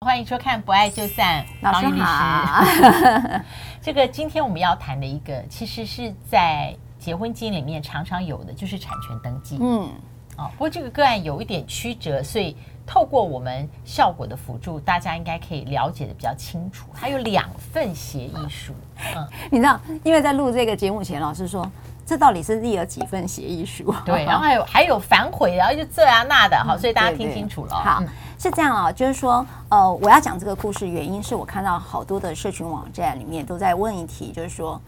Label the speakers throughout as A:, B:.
A: 欢迎收看《不爱就散》，
B: 老师好。
A: 这个今天我们要谈的一个，其实是在结婚金里面常常有的，就是产权登记。嗯，哦，不过这个个案有一点曲折，所以透过我们效果的辅助，大家应该可以了解的比较清楚。还有两份协议书，
B: 嗯，你知道，因为在录这个节目前，老师说。这到底是立了几份协议书？
A: 对，然后还有还有反悔，然后就这啊那的，好，所以大家听清楚了。
B: 好，是这样啊，就是说，呃，我要讲这个故事，原因是我看到好多的社群网站里面都在问一题，就是说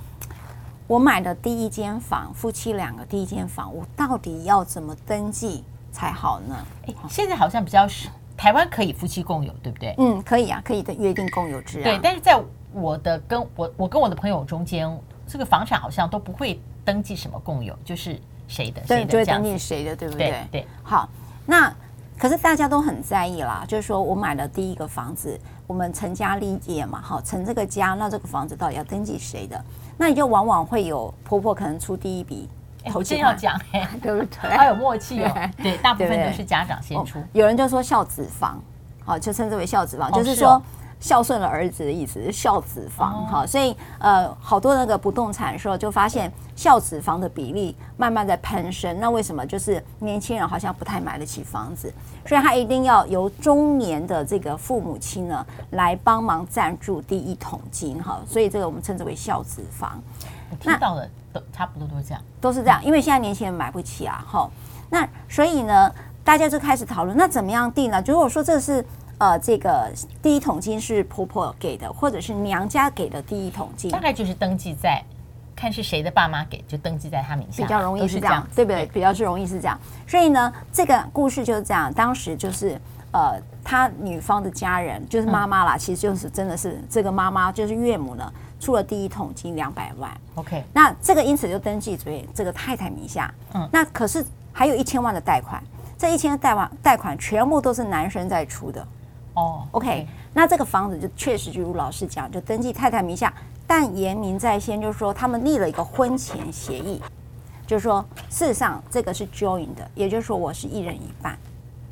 B: 我买的第一间房，夫妻两个第一间房，我到底要怎么登记才好呢？
A: 哎，现在好像比较是台湾可以夫妻共有，对不对？
B: 嗯，可以啊，可以的约定共有制啊。
A: 对，但是在我的跟我我跟我的朋友中间，这个房产好像都不会。登记什么共有，就是谁的，
B: 对，就会登记谁的，对不对？
A: 对，对。
B: 好，那可是大家都很在意啦，就是说我买了第一个房子，我们成家立业嘛，好，成这个家，那这个房子到底要登记谁的？那你就往往会有婆婆可能出第一笔
A: 头先要讲，
B: 对不对？
A: 好有默契哦，对，大部分都是家长先出。
B: 有人就说孝子房，好，就称之为孝子房，就是说。孝顺了儿子的意思孝子房哈，所以呃，好多那个不动产的时候就发现孝子房的比例慢慢在攀升。那为什么？就是年轻人好像不太买得起房子，所以他一定要由中年的这个父母亲呢来帮忙赞助第一桶金哈。所以这个我们称之为孝子房。
A: 我听到的都差不多都是这样，
B: 都是这样，因为现在年轻人买不起啊哈。那所以呢，大家就开始讨论，那怎么样定呢？如果说这是。呃，这个第一桶金是婆婆给的，或者是娘家给的第一桶金，
A: 大概就是登记在看是谁的爸妈给，就登记在他名下，
B: 比较容易是这样，对不对？比较是容易是这样。所以呢，这个故事就是这样。当时就是呃，他女方的家人就是妈妈啦，其实就是真的是这个妈妈就是岳母呢，出了第一桶金两百万。
A: OK，那
B: 这个因此就登记在这个太太名下。嗯，那可是还有一千万的贷款，这一千万贷款贷款全部都是男生在出的。哦、oh，OK，那这个房子就确实就如老师讲，就登记太太名下，但严明在先，就是说他们立了一个婚前协议，就是说事实上这个是 joint 的，也就是说我是一人一半。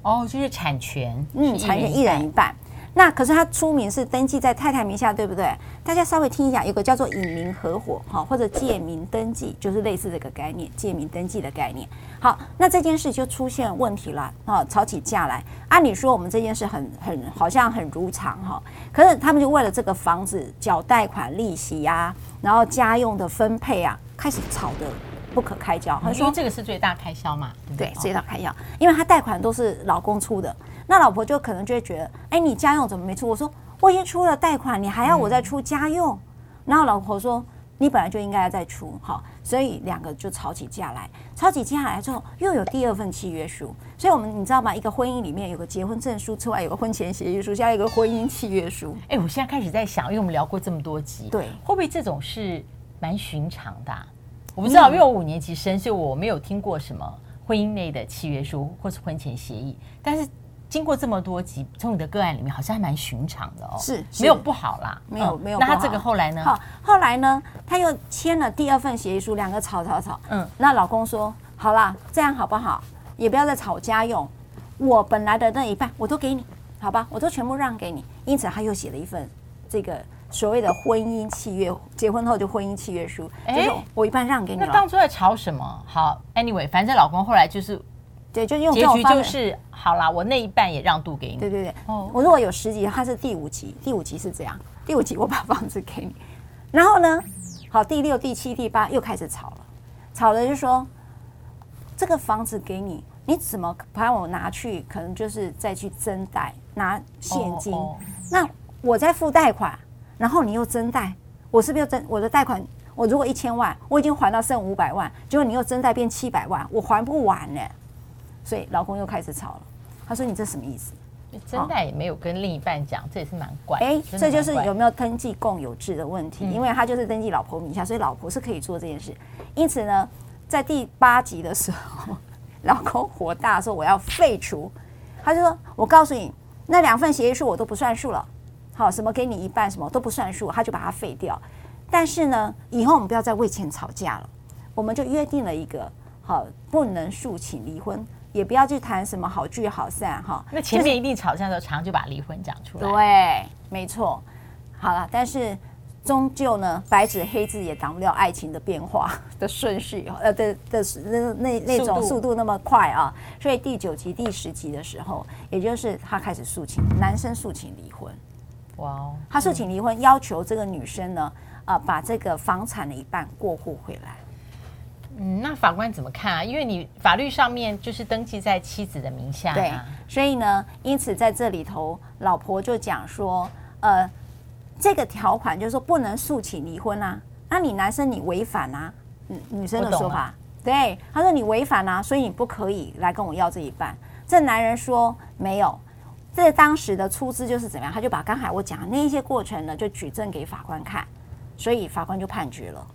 A: 哦、oh，就是产权，
B: 嗯，产权一人一半。那可是他出名是登记在太太名下，对不对？大家稍微听一下，有个叫做隐名合伙哈，或者借名登记，就是类似这个概念，借名登记的概念。好，那这件事就出现问题了啊，吵起架来。按理说我们这件事很很好像很如常哈，可是他们就为了这个房子缴贷款利息呀、啊，然后家用的分配啊，开始吵得不可开交。他说
A: 这个是最大开销嘛？
B: 对，最大开销，因为他贷款都是老公出的。那老婆就可能就会觉得，哎，你家用怎么没出？我说我已经出了贷款，你还要我再出家用？嗯、然后老婆说，你本来就应该要再出，好，所以两个就吵起架来。吵起架来之后，又有第二份契约书。所以我们你知道吗？一个婚姻里面有个结婚证书，之外有个婚前协议书，加一个婚姻契约书。
A: 哎，我现在开始在想，因为我们聊过这么多集，
B: 对，
A: 会不会这种是蛮寻常的、啊？我不知道，因为我五年级生，所以我没有听过什么婚姻内的契约书或是婚前协议，但是。经过这么多集，从你的个案里面，好像还蛮寻常的哦，是，是没有不好啦，
B: 没有、嗯、没有。那
A: 他这个后来呢？
B: 好，后来呢，他又签了第二份协议书，两个吵吵吵。嗯，那老公说：“好啦，这样好不好？也不要再吵家用，我本来的那一半我都给你，好吧？我都全部让给你。”因此，他又写了一份这个所谓的婚姻契约，结婚后就婚姻契约书，就是我一半让给你。
A: 那当初在吵什么？好，anyway，反正老公后来就是。
B: 对，就用
A: 结局就是好啦，我那一半也让渡给你。
B: 对对对，哦，我如果有十集，它是第五集，第五集是这样，第五集我把房子给你，然后呢，好，第六、第七、第八又开始吵了，吵了就说这个房子给你，你怎么把我拿去？可能就是再去增贷拿现金，哦哦，那我在付贷款，然后你又增贷，我是不是又增我的贷款？我如果一千万，我已经还到剩五百万，结果你又增贷变七百万，我还不完呢。所以老公又开始吵了，他说：“你这什么意思？
A: 真的也没有跟另一半讲，这也是蛮怪。
B: 哎，这就是有没有登记共有制的问题，因为他就是登记老婆名下，所以老婆是可以做这件事。因此呢，在第八集的时候，老公火大说我要废除，他就说：我告诉你，那两份协议书我都不算数了。好，什么给你一半，什么都不算数，他就把它废掉。但是呢，以后我们不要再为钱吵架了，我们就约定了一个好，不能诉请离婚。”也不要去谈什么好聚好散哈。
A: 那前面一定吵架的时候，常就把离婚讲出来。
B: 对，没错。好了，但是终究呢，白纸黑字也挡不了爱情的变化的顺序，呃的的那那那种速度那么快啊。所以第九集、第十集的时候，也就是他开始诉请男生诉请离婚。哇哦，他诉请离婚，要求这个女生呢，呃，把这个房产的一半过户回来。
A: 嗯，那法官怎么看啊？因为你法律上面就是登记在妻子的名下，
B: 对，所以呢，因此在这里头，老婆就讲说，呃，这个条款就是说不能诉请离婚啊，那你男生你违反啊，女女生的说法，对，他说你违反啊，所以你不可以来跟我要这一半。这男人说没有，这当时的出资就是怎么样，他就把刚才我讲的那一些过程呢，就举证给法官看，所以法官就判决了。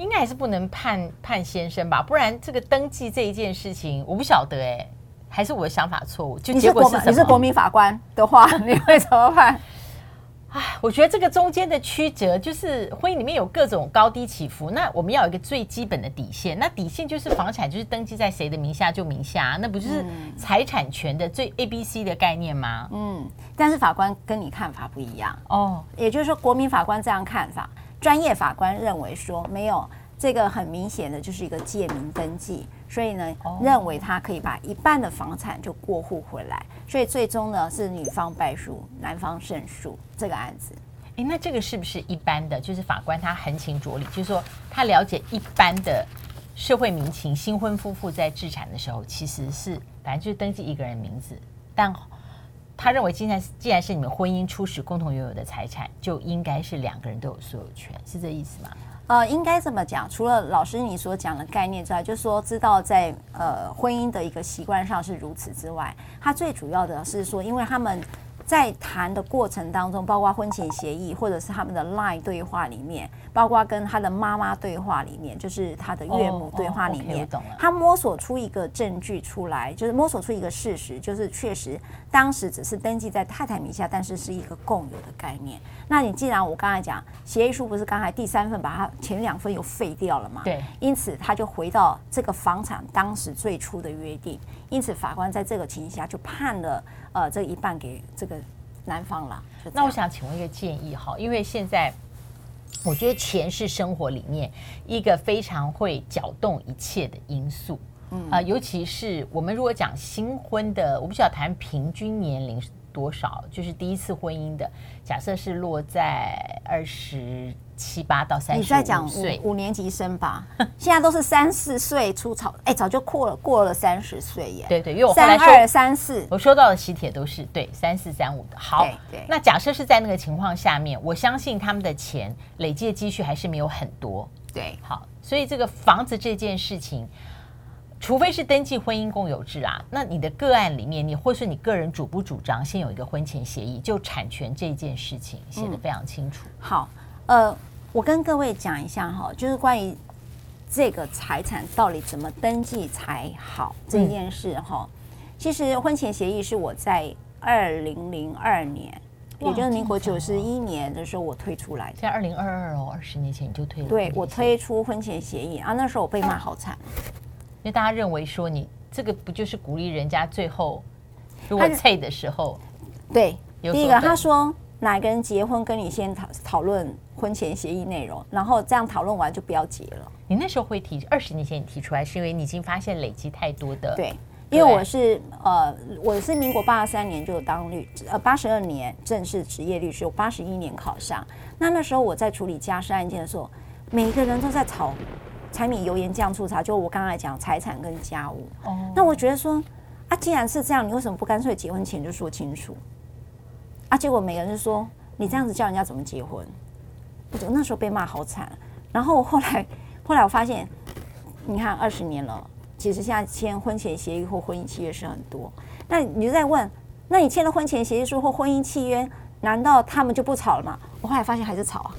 A: 应该还是不能判判先生吧，不然这个登记这一件事情，我不晓得哎，还是我的想法错误？就结果是？
B: 你是国民法官的话，你会怎么判？
A: 哎，我觉得这个中间的曲折，就是婚姻里面有各种高低起伏。那我们要有一个最基本的底线，那底线就是房产就是登记在谁的名下就名下，那不就是财产权的最 A B C 的概念吗？
B: 嗯，但是法官跟你看法不一样哦，也就是说国民法官这样看法。专业法官认为说没有这个很明显的就是一个借名登记，所以呢认为他可以把一半的房产就过户回来，所以最终呢是女方败诉，男方胜诉这个案子。
A: 诶，那这个是不是一般的？就是法官他横情着理，就是说他了解一般的社会民情，新婚夫妇在置产的时候其实是反正就是登记一个人名字，但。他认为，既然既然是你们婚姻初始共同拥有的财产，就应该是两个人都有所有权，是这意思吗？
B: 呃，应该这么讲。除了老师你所讲的概念之外，就是说知道在呃婚姻的一个习惯上是如此之外，他最主要的是说，因为他们。在谈的过程当中，包括婚前协议，或者是他们的 LINE 对话里面，包括跟他的妈妈对话里面，就是他的岳母对话里面，他摸索出一个证据出来，就是摸索出一个事实，就是确实当时只是登记在太太名下，但是是一个共有的概念。那你既然我刚才讲协议书不是刚才第三份把它前两份又废掉了嘛？对，因此他就回到这个房产当时最初的约定，因此法官在这个情形下就判了。呃，这一半给这个男方了。
A: 那我想请问一个建议哈，因为现在我觉得钱是生活里面一个非常会搅动一切的因素。嗯啊、呃，尤其是我们如果讲新婚的，我不需要谈平均年龄是多少，就是第一次婚姻的，假设是落在二十。七八到三十，你在讲
B: 五五年级生吧？现在都是三四岁出草，哎，早就过了过了三十岁耶。
A: 对对，因为我
B: 三二三四，
A: 我收到的喜帖都是对三四三五的。好，对，那假设是在那个情况下面，我相信他们的钱累积的积蓄还是没有很多。
B: 对，
A: 好，所以这个房子这件事情，除非是登记婚姻共有制啊，那你的个案里面，你或是你个人主不主张先有一个婚前协议，就产权这件事情写得非常清楚。
B: 好，呃。我跟各位讲一下哈，就是关于这个财产到底怎么登记才好这件事哈。其实婚前协议是我在二零零二年，也就是民国九十一年的时候我推出来的。
A: 在二零二二哦，二十年前你就推了。
B: 对，我推出婚前协议啊，那时候我被骂好惨，
A: 因为大家认为说你这个不就是鼓励人家最后如果脆的时候，
B: 对，第一个他说。哪个人结婚跟你先讨讨论婚前协议内容，然后这样讨论完就不要结了。
A: 你那时候会提二十年前你提出来，是因为你已经发现累积太多的。
B: 对，因为我是呃，我是民国八十三年就当律，呃，八十二年正式职业律师，我八十一年考上。那那时候我在处理家事案件的时候，每一个人都在吵柴米油盐酱醋茶，就我刚才讲财产跟家务。哦。那我觉得说啊，既然是这样，你为什么不干脆结婚前就说清楚？啊！结果每个人就说你这样子叫人家怎么结婚？我那时候被骂好惨。然后我后来，后来我发现，你看二十年了，其实现在签婚前协议或婚姻契约是很多。那你就在问，那你签了婚前协议书或婚姻契约，难道他们就不吵了吗？我后来发现还是吵啊。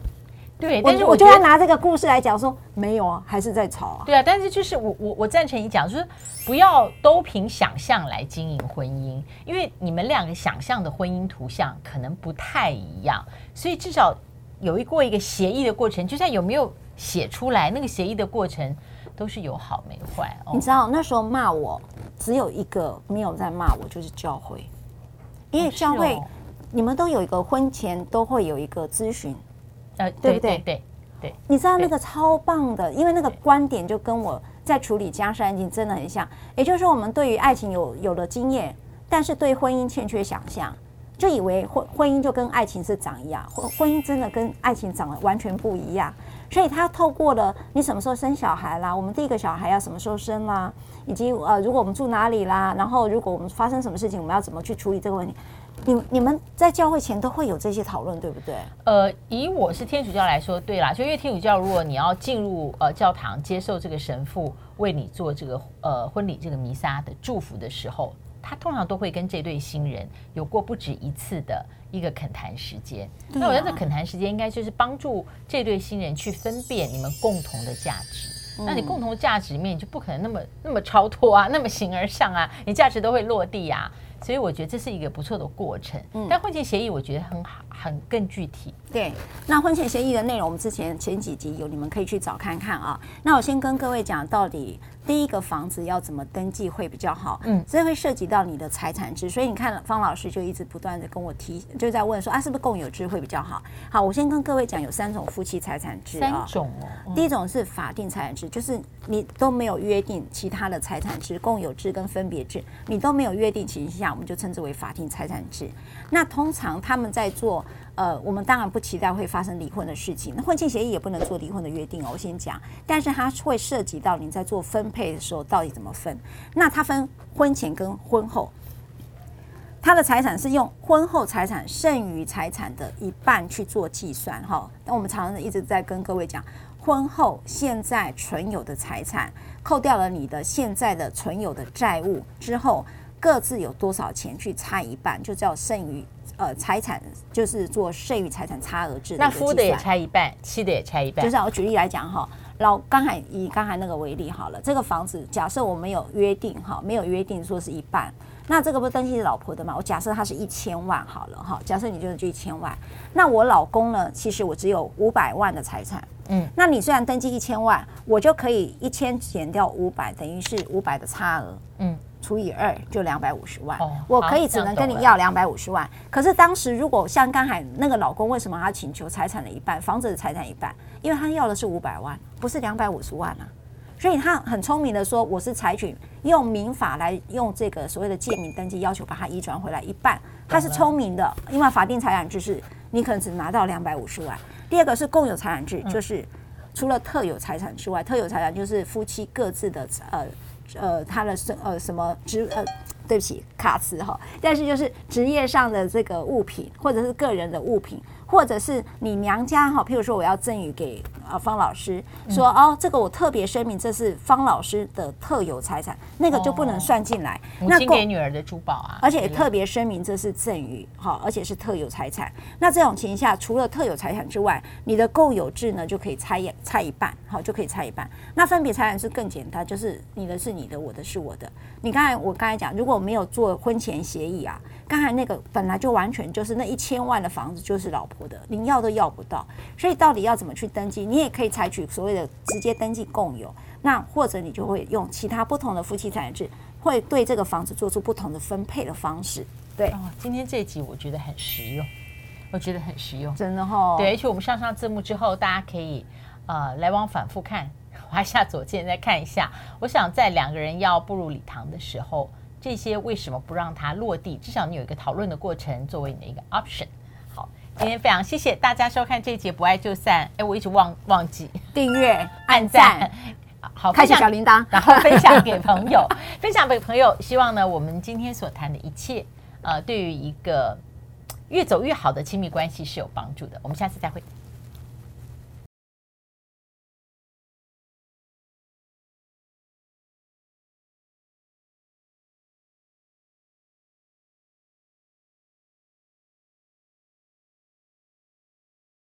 A: 对，但是我，
B: 我就要拿这个故事来讲说，没有啊，还是在吵啊。
A: 对啊，但是就是我我我赞成你讲，就是不要都凭想象来经营婚姻，因为你们两个想象的婚姻图像可能不太一样，所以至少有一过一个协议的过程，就算有没有写出来，那个协议的过程都是有好没坏。哦、
B: 你知道那时候骂我只有一个没有在骂我，就是教会，因为教会、哦、你们都有一个婚前都会有一个咨询，
A: 呃，
B: 对不对？
A: 对对，对
B: 你知道那个超棒的，因为那个观点就跟我在处理家事案件真的很像。也就是说，我们对于爱情有有了经验，但是对婚姻欠缺想象。就以为婚婚姻就跟爱情是长一样，婚婚姻真的跟爱情长得完全不一样。所以他透过了你什么时候生小孩啦，我们第一个小孩要什么时候生啦，以及呃如果我们住哪里啦，然后如果我们发生什么事情，我们要怎么去处理这个问题？你你们在教会前都会有这些讨论，对不对？
A: 呃，以我是天主教来说，对啦，就因为天主教，如果你要进入呃教堂接受这个神父为你做这个呃婚礼这个弥撒的祝福的时候。他通常都会跟这对新人有过不止一次的一个恳谈时间。啊、那我觉得这恳谈时间应该就是帮助这对新人去分辨你们共同的价值。嗯、那你共同的价值里面就不可能那么那么超脱啊，那么形而上啊，你价值都会落地啊。所以我觉得这是一个不错的过程。嗯，但婚前协议我觉得很好，很更具体。
B: 对，那婚前协议的内容我们之前前几集有，你们可以去找看看啊。那我先跟各位讲到底。第一个房子要怎么登记会比较好？嗯，这会涉及到你的财产制，所以你看方老师就一直不断的跟我提，就在问说啊，是不是共有制会比较好？好，我先跟各位讲，有三种夫妻财产制啊。
A: 三种哦。嗯、
B: 第一种是法定财产制，就是你都没有约定其他的财产制，共有制跟分别制，你都没有约定情形下，我们就称之为法定财产制。那通常他们在做。呃，我们当然不期待会发生离婚的事情。那婚前协议也不能做离婚的约定哦，我先讲。但是它会涉及到你在做分配的时候到底怎么分。那它分婚前跟婚后，他的财产是用婚后财产剩余财产的一半去做计算哈。那我们常常一直在跟各位讲，婚后现在存有的财产扣掉了你的现在的存有的债务之后，各自有多少钱去差一半，就叫剩余。呃，财产就是做剩余财产差额制。
A: 那夫的也差一半，妻的也差一半。
B: 就是我举例来讲哈，老刚才以刚才那个为例好了，这个房子假设我没有约定哈，没有约定说是一半，那这个不是登记是老婆的嘛？我假设他是一千万好了哈，假设你就是就一千万，那我老公呢，其实我只有五百万的财产，嗯，那你虽然登记一千万，我就可以一千减掉五百，等于是五百的差额，嗯。除以二就两百五十万，哦、我可以只能跟你要两百五十万。可是当时如果像刚才那个老公，为什么他请求财产的一半，房子的财产一半？因为他要的是五百万，不是两百五十万啊。所以他很聪明的说，我是采取用民法来用这个所谓的借名登记，要求把它移转回来一半。他是聪明的，因为法定财产制是你可能只拿到两百五十万。第二个是共有财产制，就是除了特有财产之外，特有财产就是夫妻各自的呃。呃，他的生呃什么职呃，对不起，卡词哈，但是就是职业上的这个物品，或者是个人的物品。或者是你娘家哈，譬如说我要赠予给啊方老师，说哦，这个我特别声明，这是方老师的特有财产，那个就不能算进来。
A: 那给女儿的珠宝啊，
B: 而且特别声明这是赠与哈，而且是特有财产。那这种情况下，除了特有财产之外，你的共有制呢就可以拆一拆一半，好就可以拆一半。那分别财产是更简单，就是你的是你的，我的是我的。你刚才我刚才讲，如果没有做婚前协议啊。刚才那个本来就完全就是那一千万的房子就是老婆的，你要都要不到，所以到底要怎么去登记？你也可以采取所谓的直接登记共有，那或者你就会用其他不同的夫妻财产制，会对这个房子做出不同的分配的方式。对，哦，
A: 今天这一集我觉得很实用，我觉得很实用，
B: 真的哈、哦。
A: 对，而且我们上上字幕之后，大家可以呃来往反复看，滑下左键再看一下。我想在两个人要步入礼堂的时候。这些为什么不让它落地？至少你有一个讨论的过程，作为你的一个 option。好，今天非常谢谢大家收看这一节《不爱就散》。哎，我一直忘忘记
B: 订阅、按赞，
A: 好，
B: 开启小铃铛，
A: 然后分享给朋友，分享给朋友。希望呢，我们今天所谈的一切，呃，对于一个越走越好的亲密关系是有帮助的。我们下次再会。